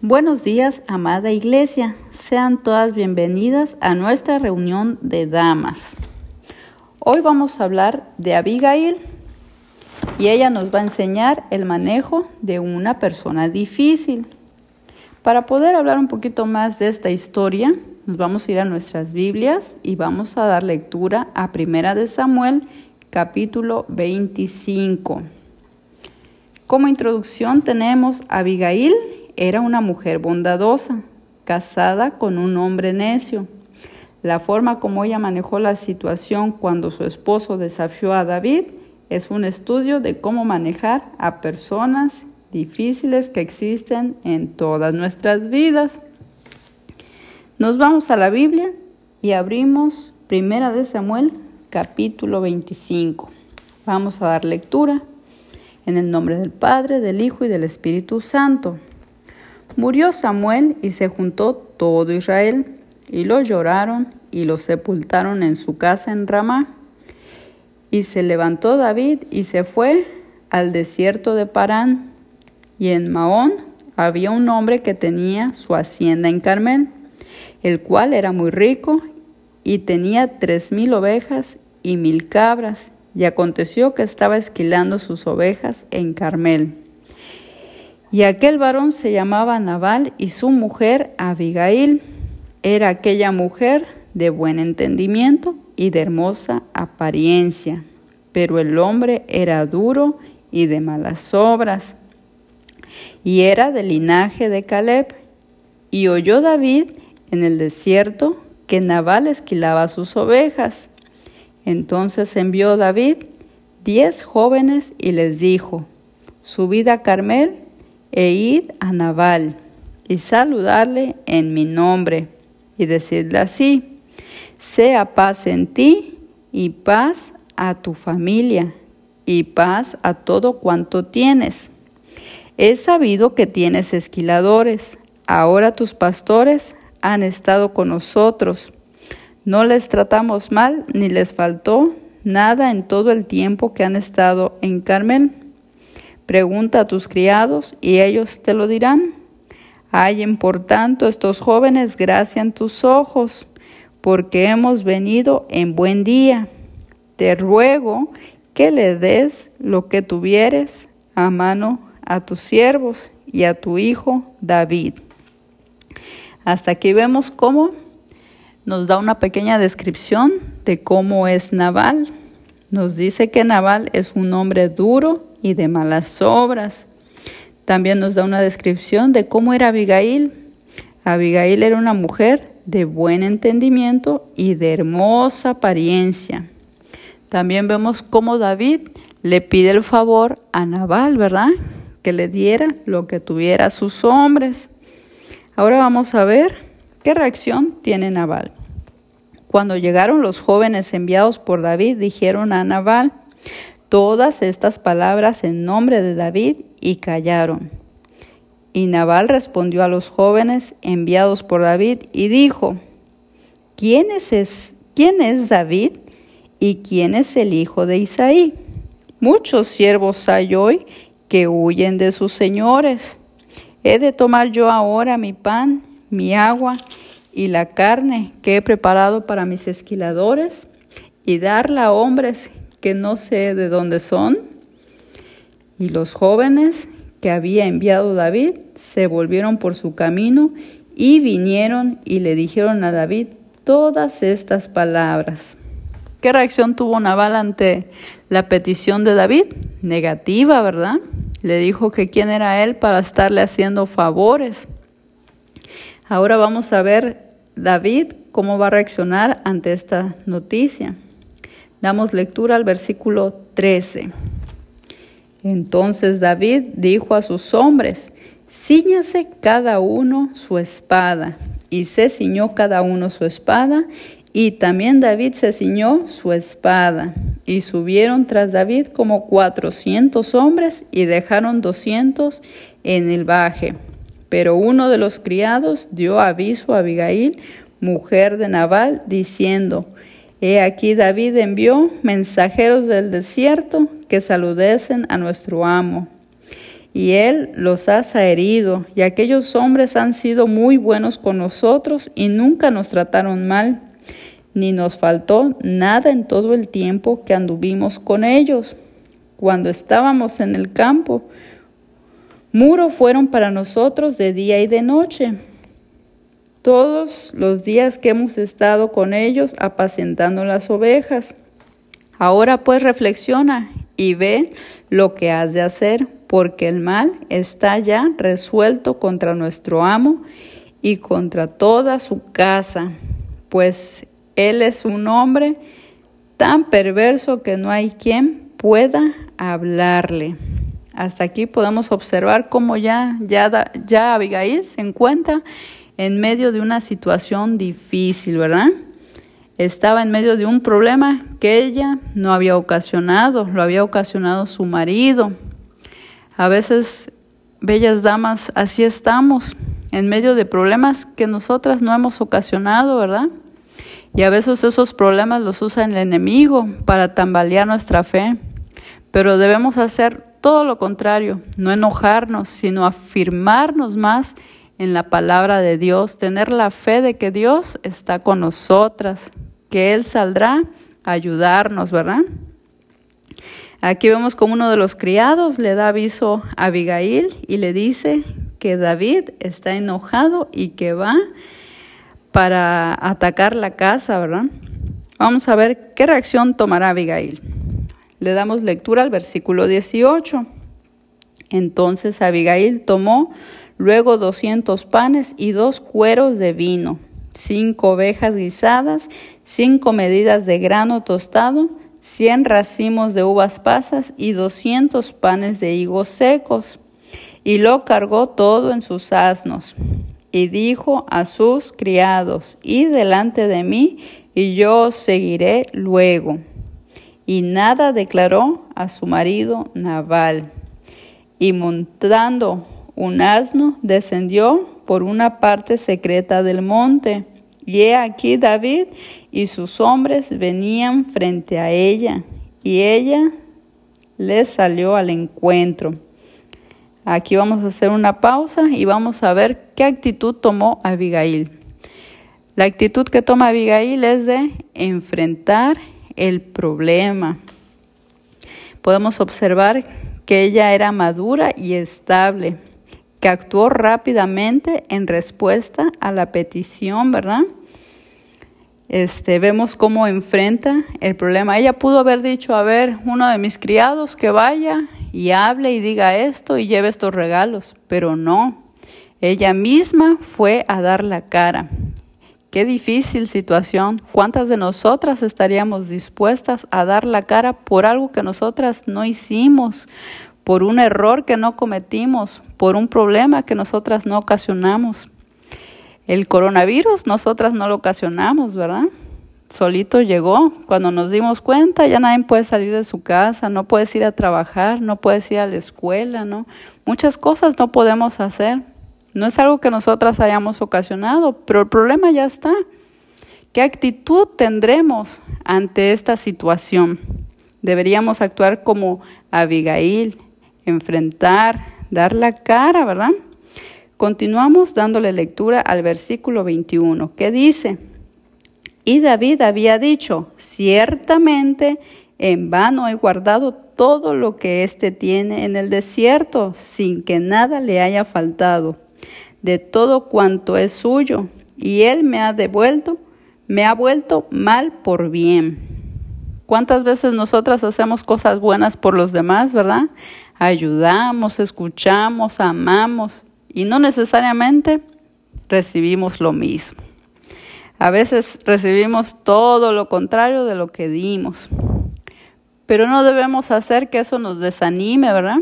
Buenos días, amada iglesia. Sean todas bienvenidas a nuestra reunión de damas. Hoy vamos a hablar de Abigail y ella nos va a enseñar el manejo de una persona difícil. Para poder hablar un poquito más de esta historia, nos vamos a ir a nuestras Biblias y vamos a dar lectura a Primera de Samuel, capítulo 25. Como introducción tenemos Abigail era una mujer bondadosa, casada con un hombre necio. La forma como ella manejó la situación cuando su esposo desafió a David es un estudio de cómo manejar a personas difíciles que existen en todas nuestras vidas. Nos vamos a la Biblia y abrimos Primera de Samuel, capítulo 25. Vamos a dar lectura en el nombre del Padre, del Hijo y del Espíritu Santo. Murió Samuel y se juntó todo Israel, y lo lloraron y lo sepultaron en su casa en Ramá. Y se levantó David y se fue al desierto de Parán, y en Maón había un hombre que tenía su hacienda en Carmel el cual era muy rico y tenía tres mil ovejas y mil cabras, y aconteció que estaba esquilando sus ovejas en Carmel. Y aquel varón se llamaba Nabal y su mujer Abigail. Era aquella mujer de buen entendimiento y de hermosa apariencia, pero el hombre era duro y de malas obras. Y era del linaje de Caleb. Y oyó David en el desierto que Nabal esquilaba sus ovejas. Entonces envió David diez jóvenes y les dijo, subid a Carmel e id a Nabal y saludarle en mi nombre y decidle así, sea paz en ti y paz a tu familia y paz a todo cuanto tienes. He sabido que tienes esquiladores, ahora tus pastores han estado con nosotros. No les tratamos mal ni les faltó nada en todo el tiempo que han estado en Carmel. Pregunta a tus criados y ellos te lo dirán. Hallen por tanto estos jóvenes gracia en tus ojos, porque hemos venido en buen día. Te ruego que le des lo que tuvieres a mano a tus siervos y a tu hijo David. Hasta aquí vemos cómo nos da una pequeña descripción de cómo es Naval. Nos dice que Naval es un hombre duro y de malas obras. También nos da una descripción de cómo era Abigail. Abigail era una mujer de buen entendimiento y de hermosa apariencia. También vemos cómo David le pide el favor a Naval, ¿verdad? Que le diera lo que tuviera a sus hombres. Ahora vamos a ver qué reacción tiene Nabal. Cuando llegaron los jóvenes enviados por David, dijeron a Nabal todas estas palabras en nombre de David y callaron. Y Nabal respondió a los jóvenes enviados por David y dijo, ¿quién es, ¿quién es David y quién es el hijo de Isaí? Muchos siervos hay hoy que huyen de sus señores He de tomar yo ahora mi pan, mi agua y la carne que he preparado para mis esquiladores y darla a hombres que no sé de dónde son. Y los jóvenes que había enviado David se volvieron por su camino y vinieron y le dijeron a David todas estas palabras. ¿Qué reacción tuvo Nabal ante la petición de David? Negativa, ¿verdad? Le dijo que quién era él para estarle haciendo favores. Ahora vamos a ver David cómo va a reaccionar ante esta noticia. Damos lectura al versículo 13. Entonces David dijo a sus hombres, Cíñase cada uno su espada. Y se ciñó cada uno su espada, y también David se ciñó su espada. Y subieron tras David como cuatrocientos hombres y dejaron doscientos en el baje. Pero uno de los criados dio aviso a Abigail, mujer de Nabal, diciendo, He aquí David envió mensajeros del desierto que saludesen a nuestro amo. y él los ha herido, y aquellos hombres han sido muy buenos con nosotros y nunca nos trataron mal, ni nos faltó nada en todo el tiempo que anduvimos con ellos. Cuando estábamos en el campo, muro fueron para nosotros de día y de noche. Todos los días que hemos estado con ellos apacentando las ovejas. Ahora pues reflexiona y ve lo que has de hacer, porque el mal está ya resuelto contra nuestro amo y contra toda su casa, pues él es un hombre tan perverso que no hay quien pueda hablarle. Hasta aquí podemos observar cómo ya, ya, ya Abigail se encuentra en medio de una situación difícil, ¿verdad? estaba en medio de un problema que ella no había ocasionado, lo había ocasionado su marido. A veces, bellas damas, así estamos, en medio de problemas que nosotras no hemos ocasionado, ¿verdad? Y a veces esos problemas los usa el enemigo para tambalear nuestra fe. Pero debemos hacer todo lo contrario, no enojarnos, sino afirmarnos más en la palabra de Dios, tener la fe de que Dios está con nosotras, que Él saldrá a ayudarnos, ¿verdad? Aquí vemos como uno de los criados le da aviso a Abigail y le dice que David está enojado y que va para atacar la casa, ¿verdad? Vamos a ver qué reacción tomará Abigail. Le damos lectura al versículo 18. Entonces Abigail tomó luego doscientos panes y dos cueros de vino cinco ovejas guisadas, cinco medidas de grano tostado, cien racimos de uvas pasas y doscientos panes de higos secos. Y lo cargó todo en sus asnos. Y dijo a sus criados, y delante de mí, y yo os seguiré luego. Y nada declaró a su marido Nabal. Y montando un asno, descendió por una parte secreta del monte. Y he aquí David y sus hombres venían frente a ella, y ella les salió al encuentro. Aquí vamos a hacer una pausa y vamos a ver qué actitud tomó Abigail. La actitud que toma Abigail es de enfrentar el problema. Podemos observar que ella era madura y estable que actuó rápidamente en respuesta a la petición, ¿verdad? Este, vemos cómo enfrenta el problema. Ella pudo haber dicho, a ver, uno de mis criados que vaya y hable y diga esto y lleve estos regalos, pero no. Ella misma fue a dar la cara. Qué difícil situación. ¿Cuántas de nosotras estaríamos dispuestas a dar la cara por algo que nosotras no hicimos, por un error que no cometimos, por un problema que nosotras no ocasionamos. El coronavirus nosotras no lo ocasionamos, ¿verdad? Solito llegó. Cuando nos dimos cuenta, ya nadie puede salir de su casa, no puedes ir a trabajar, no puedes ir a la escuela, ¿no? Muchas cosas no podemos hacer. No es algo que nosotras hayamos ocasionado, pero el problema ya está. ¿Qué actitud tendremos ante esta situación? Deberíamos actuar como Abigail, enfrentar, dar la cara, ¿verdad? Continuamos dándole lectura al versículo 21, que dice, y David había dicho, ciertamente en vano he guardado todo lo que éste tiene en el desierto, sin que nada le haya faltado, de todo cuanto es suyo, y él me ha devuelto, me ha vuelto mal por bien. ¿Cuántas veces nosotras hacemos cosas buenas por los demás, verdad? Ayudamos, escuchamos, amamos y no necesariamente recibimos lo mismo. A veces recibimos todo lo contrario de lo que dimos. Pero no debemos hacer que eso nos desanime, ¿verdad?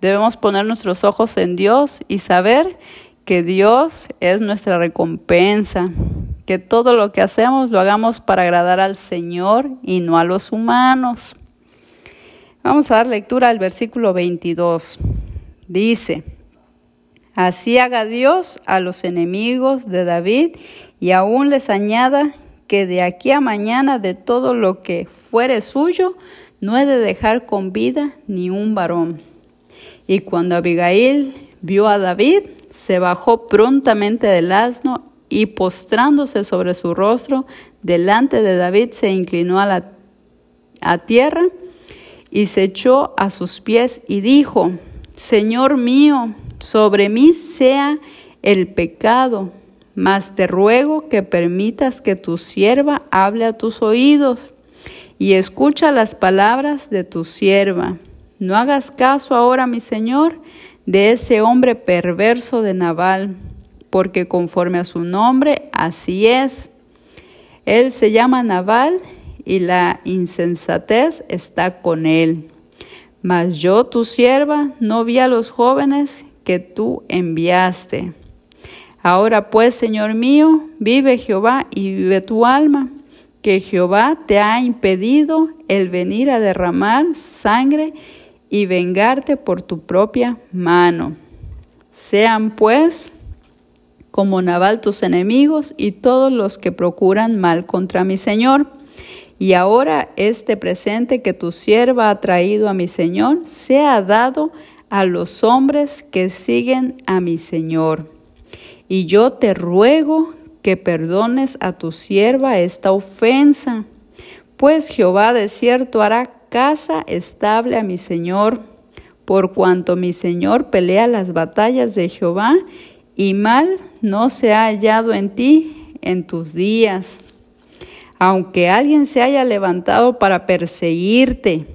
Debemos poner nuestros ojos en Dios y saber que Dios es nuestra recompensa, que todo lo que hacemos lo hagamos para agradar al Señor y no a los humanos. Vamos a dar lectura al versículo 22. Dice, Así haga Dios a los enemigos de David y aún les añada que de aquí a mañana de todo lo que fuere suyo no he de dejar con vida ni un varón. Y cuando Abigail vio a David, se bajó prontamente del asno y postrándose sobre su rostro delante de David se inclinó a la a tierra y se echó a sus pies y dijo, Señor mío, sobre mí sea el pecado, mas te ruego que permitas que tu sierva hable a tus oídos y escucha las palabras de tu sierva. No hagas caso ahora, mi Señor, de ese hombre perverso de Nabal, porque conforme a su nombre, así es. Él se llama Nabal y la insensatez está con él. Mas yo, tu sierva, no vi a los jóvenes que tú enviaste. Ahora pues, Señor mío, vive Jehová y vive tu alma que Jehová te ha impedido el venir a derramar sangre y vengarte por tu propia mano. Sean pues como Nabal tus enemigos y todos los que procuran mal contra mi Señor. Y ahora este presente que tu sierva ha traído a mi Señor sea dado a los hombres que siguen a mi Señor. Y yo te ruego que perdones a tu sierva esta ofensa, pues Jehová de cierto hará casa estable a mi Señor, por cuanto mi Señor pelea las batallas de Jehová, y mal no se ha hallado en ti en tus días. Aunque alguien se haya levantado para perseguirte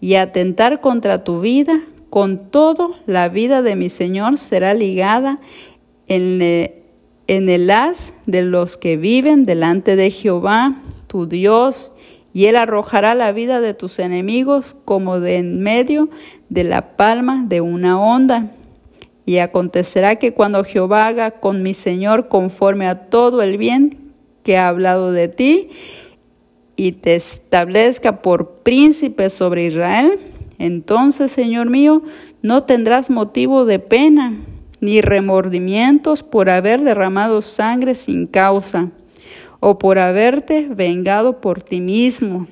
y atentar contra tu vida, con todo la vida de mi Señor será ligada en, en el haz de los que viven delante de Jehová, tu Dios, y él arrojará la vida de tus enemigos como de en medio de la palma de una onda. Y acontecerá que cuando Jehová haga con mi Señor conforme a todo el bien que ha hablado de ti, y te establezca por príncipe sobre Israel, entonces, Señor mío, no tendrás motivo de pena ni remordimientos por haber derramado sangre sin causa, o por haberte vengado por ti mismo.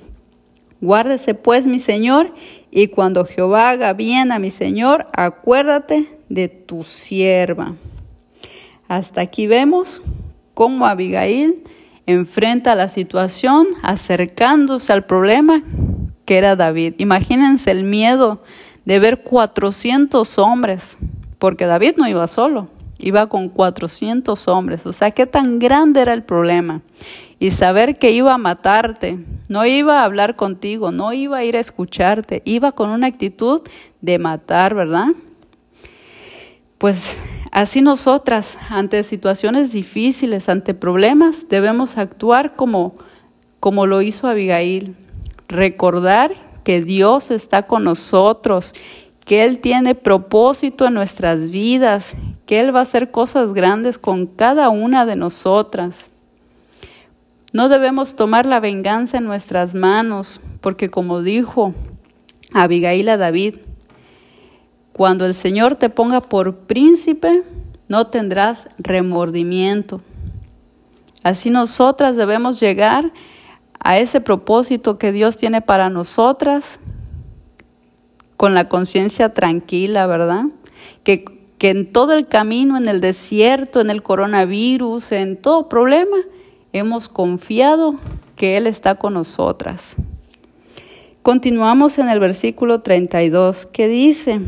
Guárdese pues, mi Señor, y cuando Jehová haga bien a mi Señor, acuérdate de tu sierva. Hasta aquí vemos cómo Abigail enfrenta la situación acercándose al problema que era David. Imagínense el miedo de ver 400 hombres porque David no iba solo, iba con 400 hombres, o sea, qué tan grande era el problema. Y saber que iba a matarte, no iba a hablar contigo, no iba a ir a escucharte, iba con una actitud de matar, ¿verdad? Pues así nosotras, ante situaciones difíciles, ante problemas, debemos actuar como, como lo hizo Abigail, recordar que Dios está con nosotros que Él tiene propósito en nuestras vidas, que Él va a hacer cosas grandes con cada una de nosotras. No debemos tomar la venganza en nuestras manos, porque como dijo Abigail a David, cuando el Señor te ponga por príncipe, no tendrás remordimiento. Así nosotras debemos llegar a ese propósito que Dios tiene para nosotras, con la conciencia tranquila, ¿verdad? Que, que en todo el camino, en el desierto, en el coronavirus, en todo problema, hemos confiado que Él está con nosotras. Continuamos en el versículo 32 que dice,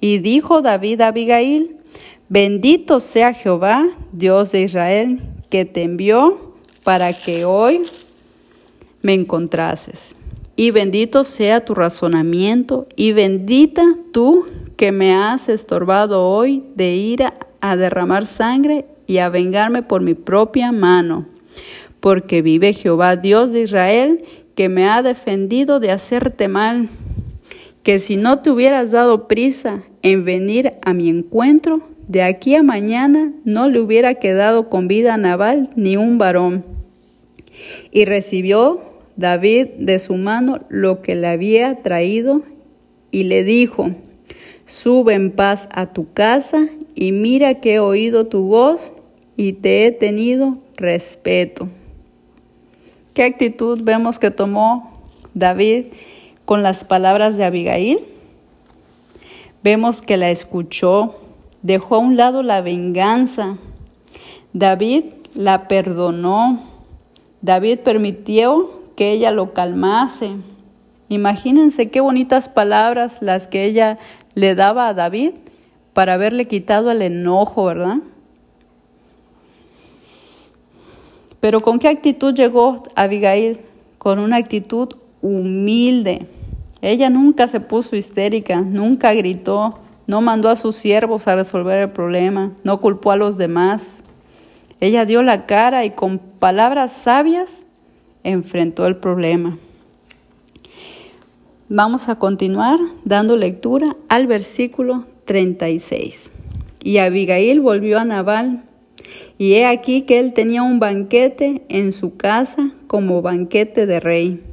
y dijo David a Abigail, bendito sea Jehová, Dios de Israel, que te envió para que hoy me encontrases y bendito sea tu razonamiento, y bendita tú que me has estorbado hoy de ir a, derramar sangre y a vengarme por mi propia mano. Porque vive Jehová Dios de Israel, que me ha defendido de hacerte mal, que si no te hubieras dado prisa en venir a mi encuentro, de aquí a mañana no le hubiera quedado con vida a ni un varón. Y recibió David de su mano lo que le había traído y le dijo, sube en paz a tu casa y mira que he oído tu voz y te he tenido respeto. ¿Qué actitud vemos que tomó David con las palabras de Abigail? Vemos que la escuchó, dejó a un lado la venganza. David la perdonó. David permitió que ella lo calmase. Imagínense qué bonitas palabras las que ella le daba a David para haberle quitado el enojo, ¿verdad? Pero ¿con qué actitud llegó Abigail? Con una actitud humilde. Ella nunca se puso histérica, nunca gritó, no mandó a sus siervos a resolver el problema, no culpó a los demás. Ella dio la cara y con palabras sabias enfrentó el problema. Vamos a continuar dando lectura al versículo 36. Y Abigail volvió a Nabal y he aquí que él tenía un banquete en su casa como banquete de rey.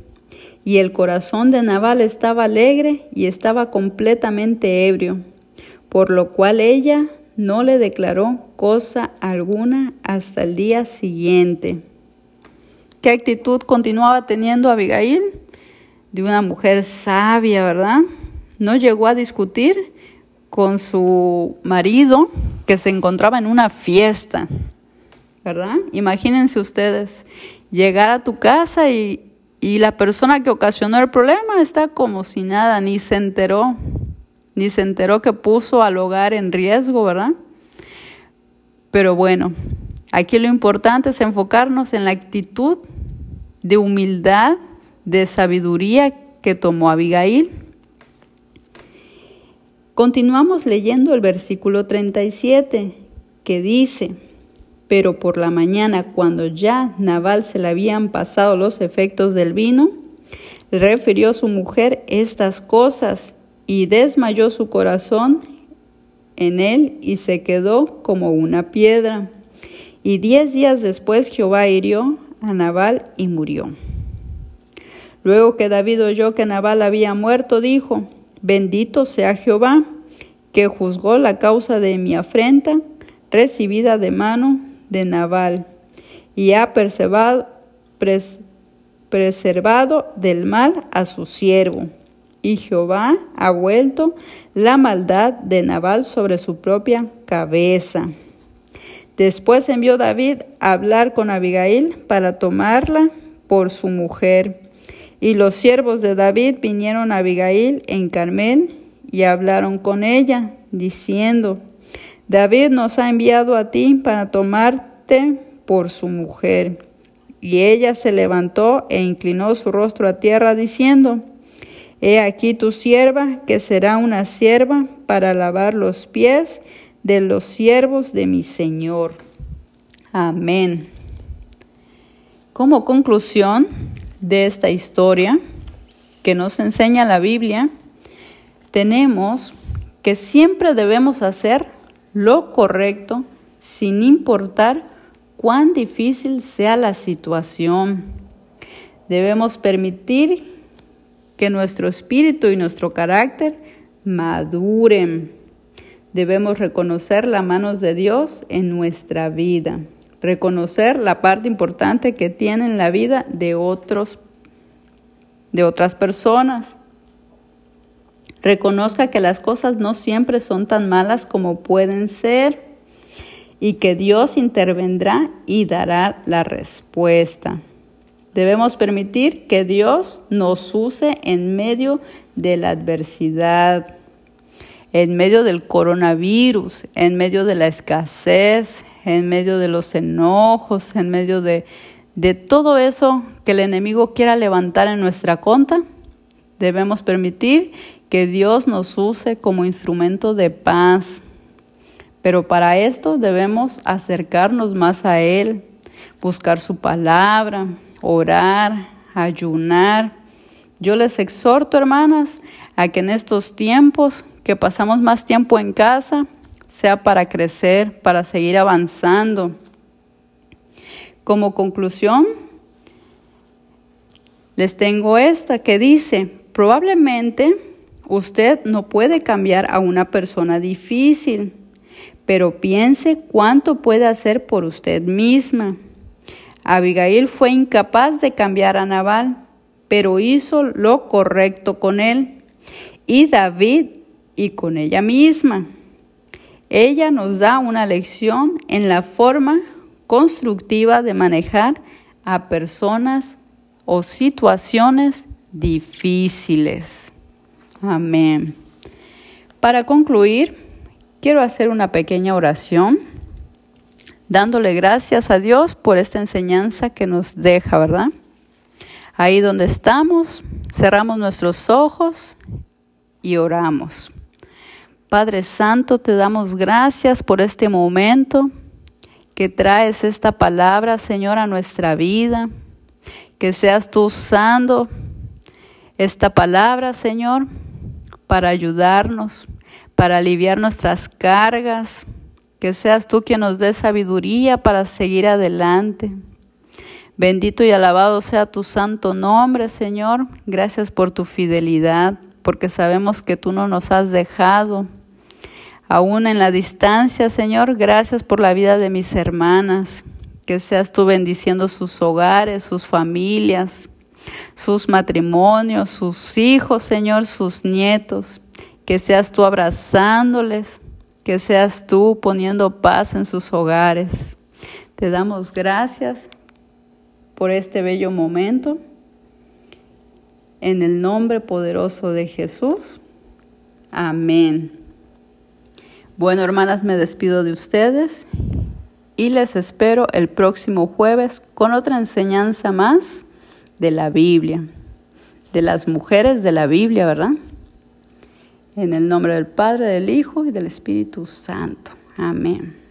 Y el corazón de Nabal estaba alegre y estaba completamente ebrio, por lo cual ella no le declaró cosa alguna hasta el día siguiente. ¿Qué actitud continuaba teniendo Abigail? De una mujer sabia, ¿verdad? No llegó a discutir con su marido que se encontraba en una fiesta, ¿verdad? Imagínense ustedes llegar a tu casa y, y la persona que ocasionó el problema está como si nada, ni se enteró, ni se enteró que puso al hogar en riesgo, ¿verdad? Pero bueno, aquí lo importante es enfocarnos en la actitud de humildad, de sabiduría que tomó Abigail Continuamos leyendo el versículo 37 que dice, pero por la mañana cuando ya Naval se le habían pasado los efectos del vino, refirió a su mujer estas cosas y desmayó su corazón en él y se quedó como una piedra. Y diez días después Jehová hirió a Nabal y murió. Luego que David oyó que Nabal había muerto, dijo, Bendito sea Jehová, que juzgó la causa de mi afrenta, recibida de mano de Nabal, y ha preservado, preservado del mal a su siervo. Y Jehová ha vuelto la maldad de Nabal sobre su propia cabeza. Después envió David a hablar con Abigail para tomarla por su mujer. Y los siervos de David vinieron a Abigail en Carmel y hablaron con ella, diciendo, David nos ha enviado a ti para tomarte por su mujer. Y ella se levantó e inclinó su rostro a tierra, diciendo, He aquí tu sierva, que será una sierva para lavar los pies de los siervos de mi Señor. Amén. Como conclusión, de esta historia que nos enseña la Biblia, tenemos que siempre debemos hacer lo correcto sin importar cuán difícil sea la situación. Debemos permitir que nuestro espíritu y nuestro carácter maduren. Debemos reconocer la manos de Dios en nuestra vida reconocer la parte importante que tiene en la vida de otros de otras personas. Reconozca que las cosas no siempre son tan malas como pueden ser y que Dios intervendrá y dará la respuesta. Debemos permitir que Dios nos use en medio de la adversidad, en medio del coronavirus, en medio de la escasez, en medio de los enojos, en medio de, todo eso que el enemigo quiera levantar en nuestra conta, debemos permitir que Dios nos use como instrumento de paz. Pero para esto debemos acercarnos más a Él, buscar su palabra, orar, ayunar. Yo les exhorto, hermanas, a que en estos tiempos que pasamos más tiempo en casa, sea para crecer, para seguir avanzando. Como conclusión, les tengo esta que dice, probablemente usted no puede cambiar a una persona difícil, pero piense cuánto puede hacer por usted misma. Abigail fue incapaz de cambiar a Nabal, pero hizo lo correcto con él. Y David y con ella misma. Ella nos da una lección en la forma constructiva de manejar a personas o situaciones difíciles. Amén. Para concluir, quiero hacer una pequeña oración dándole gracias a Dios por esta enseñanza que nos deja, ¿verdad? Ahí donde estamos, cerramos nuestros ojos y oramos. Padre Santo, te damos gracias por este momento que traes esta palabra, Señor, a nuestra vida. Que seas tú usando esta palabra, Señor, para ayudarnos, para aliviar nuestras cargas. Que seas tú quien nos dé sabiduría para seguir adelante. Bendito y alabado sea tu santo nombre, Señor. Gracias por tu fidelidad, porque sabemos que tú no nos has dejado. Aún en la distancia, Señor, gracias por la vida de mis hermanas. Que seas tú bendiciendo sus hogares, sus familias, sus matrimonios, sus hijos, Señor, sus nietos. Que seas tú abrazándoles, que seas tú poniendo paz en sus hogares. Te damos gracias por este bello momento. En el nombre poderoso de Jesús. Amén. Bueno, hermanas, me despido de ustedes y les espero el próximo jueves con otra enseñanza más de la Biblia, de las mujeres de la Biblia, ¿verdad? En el nombre del Padre, del Hijo y del Espíritu Santo. Amén.